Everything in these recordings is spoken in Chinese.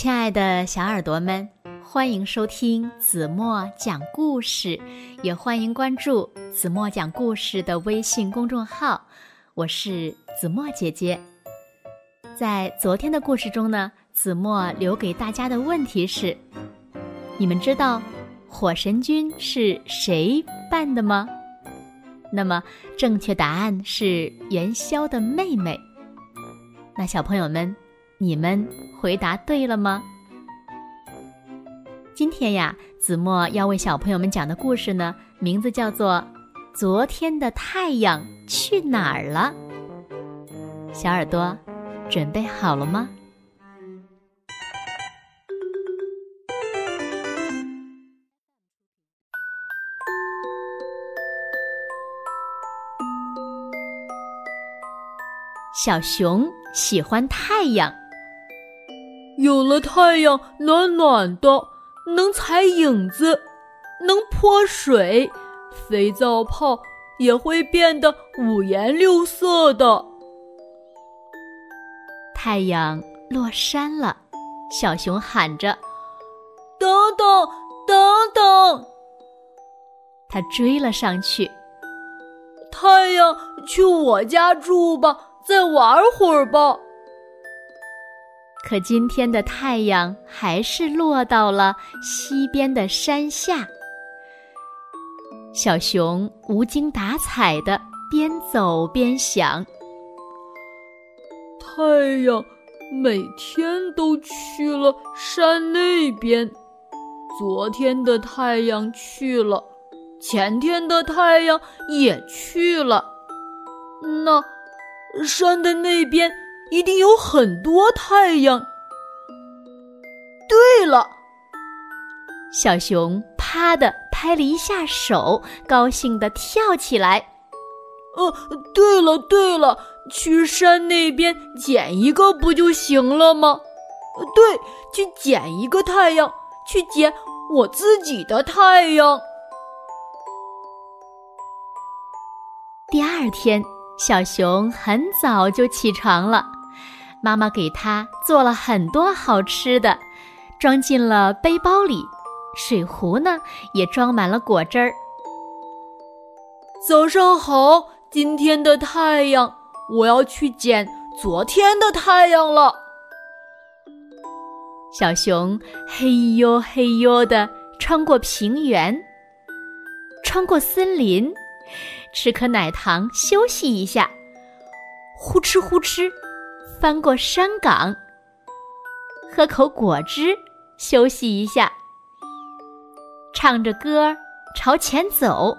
亲爱的小耳朵们，欢迎收听子墨讲故事，也欢迎关注子墨讲故事的微信公众号。我是子墨姐姐。在昨天的故事中呢，子墨留给大家的问题是：你们知道火神君是谁扮的吗？那么正确答案是元宵的妹妹。那小朋友们。你们回答对了吗？今天呀，子墨要为小朋友们讲的故事呢，名字叫做《昨天的太阳去哪儿了》。小耳朵，准备好了吗？小熊喜欢太阳。有了太阳，暖暖的，能踩影子，能泼水，肥皂泡也会变得五颜六色的。太阳落山了，小熊喊着：“等等，等等！”他追了上去。太阳，去我家住吧，再玩会儿吧。可今天的太阳还是落到了西边的山下。小熊无精打采的边走边想：太阳每天都去了山那边，昨天的太阳去了，前天的太阳也去了，那山的那边。一定有很多太阳。对了，小熊啪的拍了一下手，高兴的跳起来。呃，对了对了，去山那边捡一个不就行了吗？对，去捡一个太阳，去捡我自己的太阳。第二天，小熊很早就起床了。妈妈给他做了很多好吃的，装进了背包里，水壶呢也装满了果汁儿。早上好，今天的太阳，我要去捡昨天的太阳了。小熊嘿呦嘿呦的穿过平原，穿过森林，吃颗奶糖休息一下，呼哧呼哧。翻过山岗，喝口果汁，休息一下。唱着歌朝前走，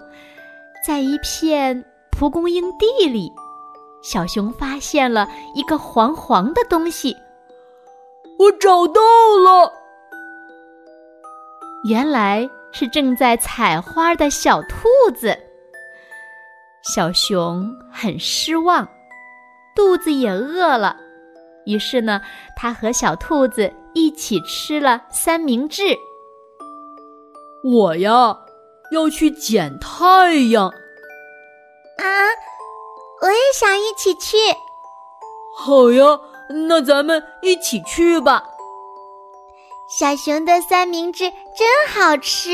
在一片蒲公英地里，小熊发现了一个黄黄的东西。我找到了，原来是正在采花的小兔子。小熊很失望，肚子也饿了。于是呢，他和小兔子一起吃了三明治。我呀，要去捡太阳。啊，我也想一起去。好呀，那咱们一起去吧。小熊的三明治真好吃。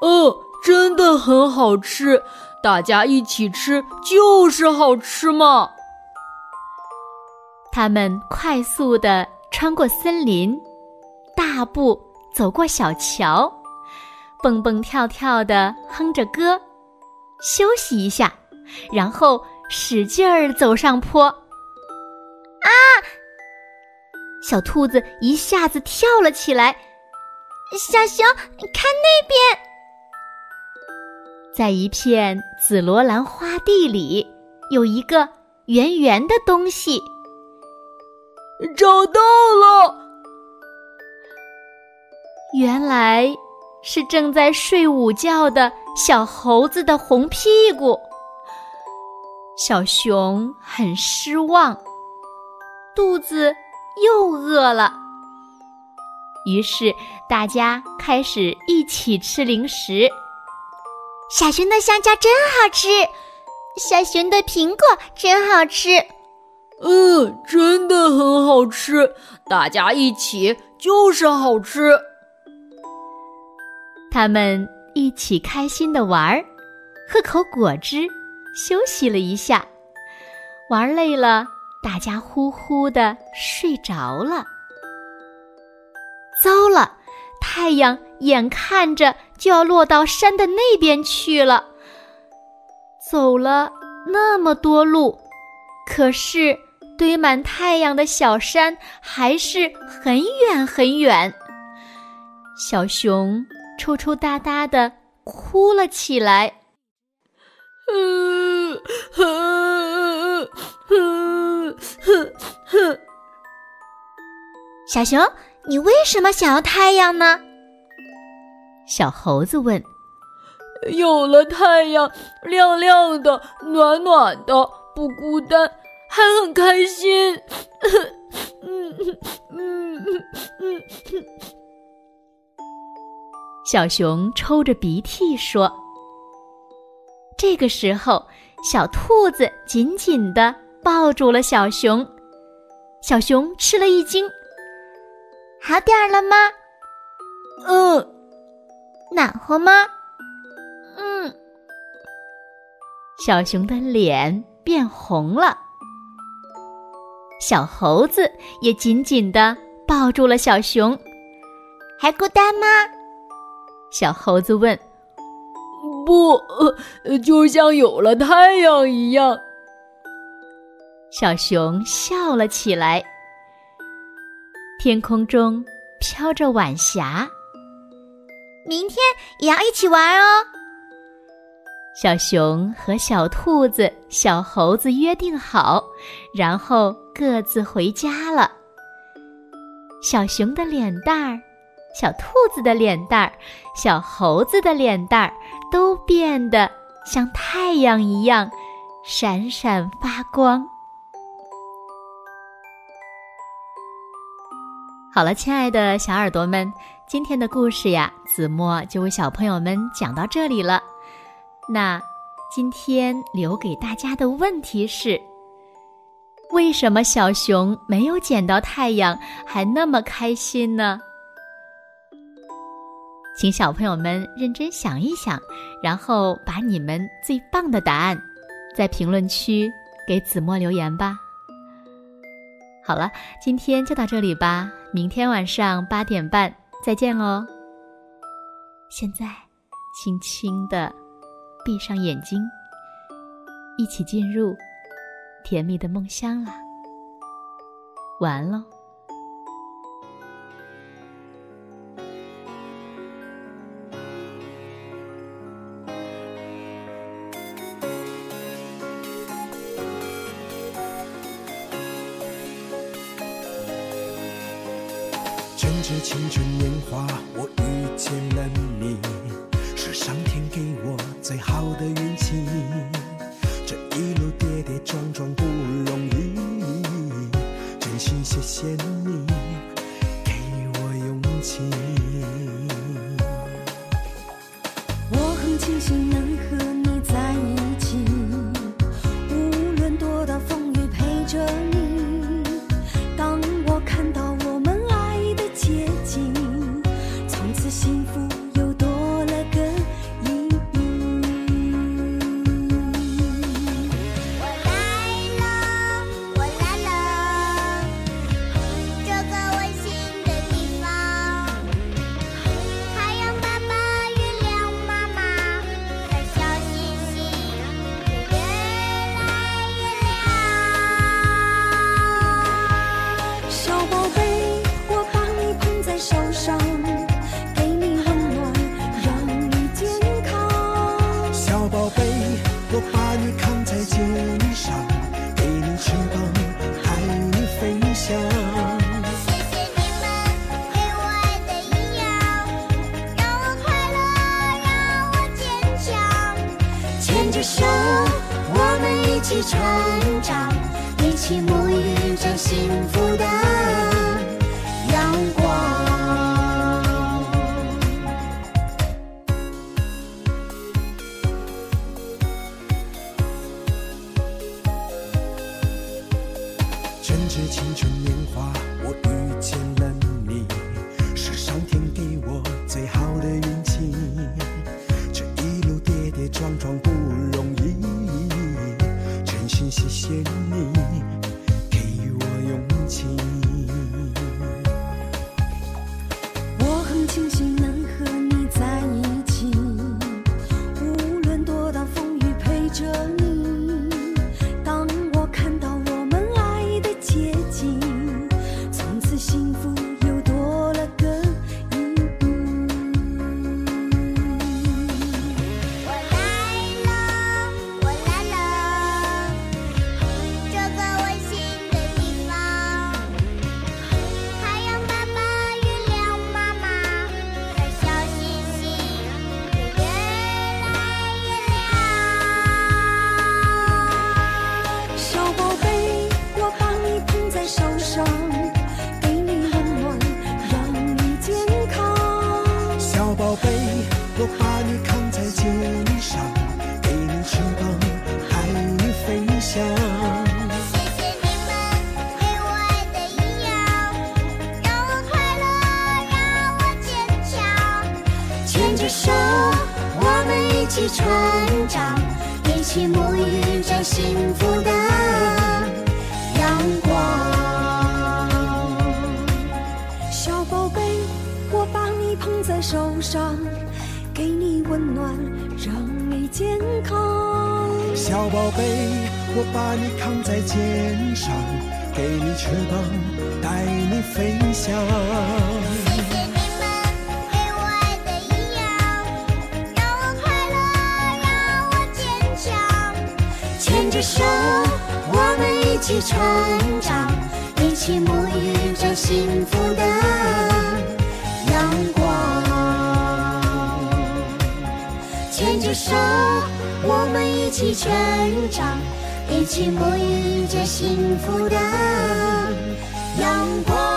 哦，真的很好吃。大家一起吃就是好吃嘛。他们快速地穿过森林，大步走过小桥，蹦蹦跳跳地哼着歌，休息一下，然后使劲儿走上坡。啊！小兔子一下子跳了起来。小熊，看那边，在一片紫罗兰花地里，有一个圆圆的东西。找到了，原来是正在睡午觉的小猴子的红屁股。小熊很失望，肚子又饿了。于是大家开始一起吃零食。小熊的香蕉真好吃，小熊的苹果真好吃。嗯，真的很好吃，大家一起就是好吃。他们一起开心的玩儿，喝口果汁，休息了一下。玩累了，大家呼呼的睡着了。糟了，太阳眼看着就要落到山的那边去了。走了那么多路，可是堆满太阳的小山还是很远很远。小熊。抽抽搭搭的哭了起来。哼。小熊，你为什么想要太阳呢？小猴子问。有了太阳，亮亮的，暖暖的，不孤单，还很开心。嗯嗯嗯嗯嗯。小熊抽着鼻涕说：“这个时候，小兔子紧紧的抱住了小熊。小熊吃了一惊：‘好点儿了吗？’‘嗯。’‘暖和吗？’‘嗯。’小熊的脸变红了。小猴子也紧紧地抱住了小熊。还孤单吗？”小猴子问：“不，就像有了太阳一样。”小熊笑了起来。天空中飘着晚霞。明天也要一起玩哦。小熊和小兔子、小猴子约定好，然后各自回家了。小熊的脸蛋儿。小兔子的脸蛋儿，小猴子的脸蛋儿，都变得像太阳一样闪闪发光。好了，亲爱的小耳朵们，今天的故事呀，子墨就为小朋友们讲到这里了。那今天留给大家的问题是：为什么小熊没有捡到太阳，还那么开心呢？请小朋友们认真想一想，然后把你们最棒的答案在评论区给子墨留言吧。好了，今天就到这里吧，明天晚上八点半再见喽。现在，轻轻的闭上眼睛，一起进入甜蜜的梦乡了。晚安喽。着青春年华，我遇见了你，上天给我最好的运气。这一路跌跌撞撞不容易，真心谢谢你给我勇气。我很庆幸能成长，起沐浴着幸福的阳光。小宝贝，我把你捧在手上，给你温暖，让你健康。小宝贝，我把你扛在肩上，给你翅膀，带你飞翔。一起成长一起沐浴着幸福的阳光牵着手我们一起成长一起沐浴着幸福的阳光。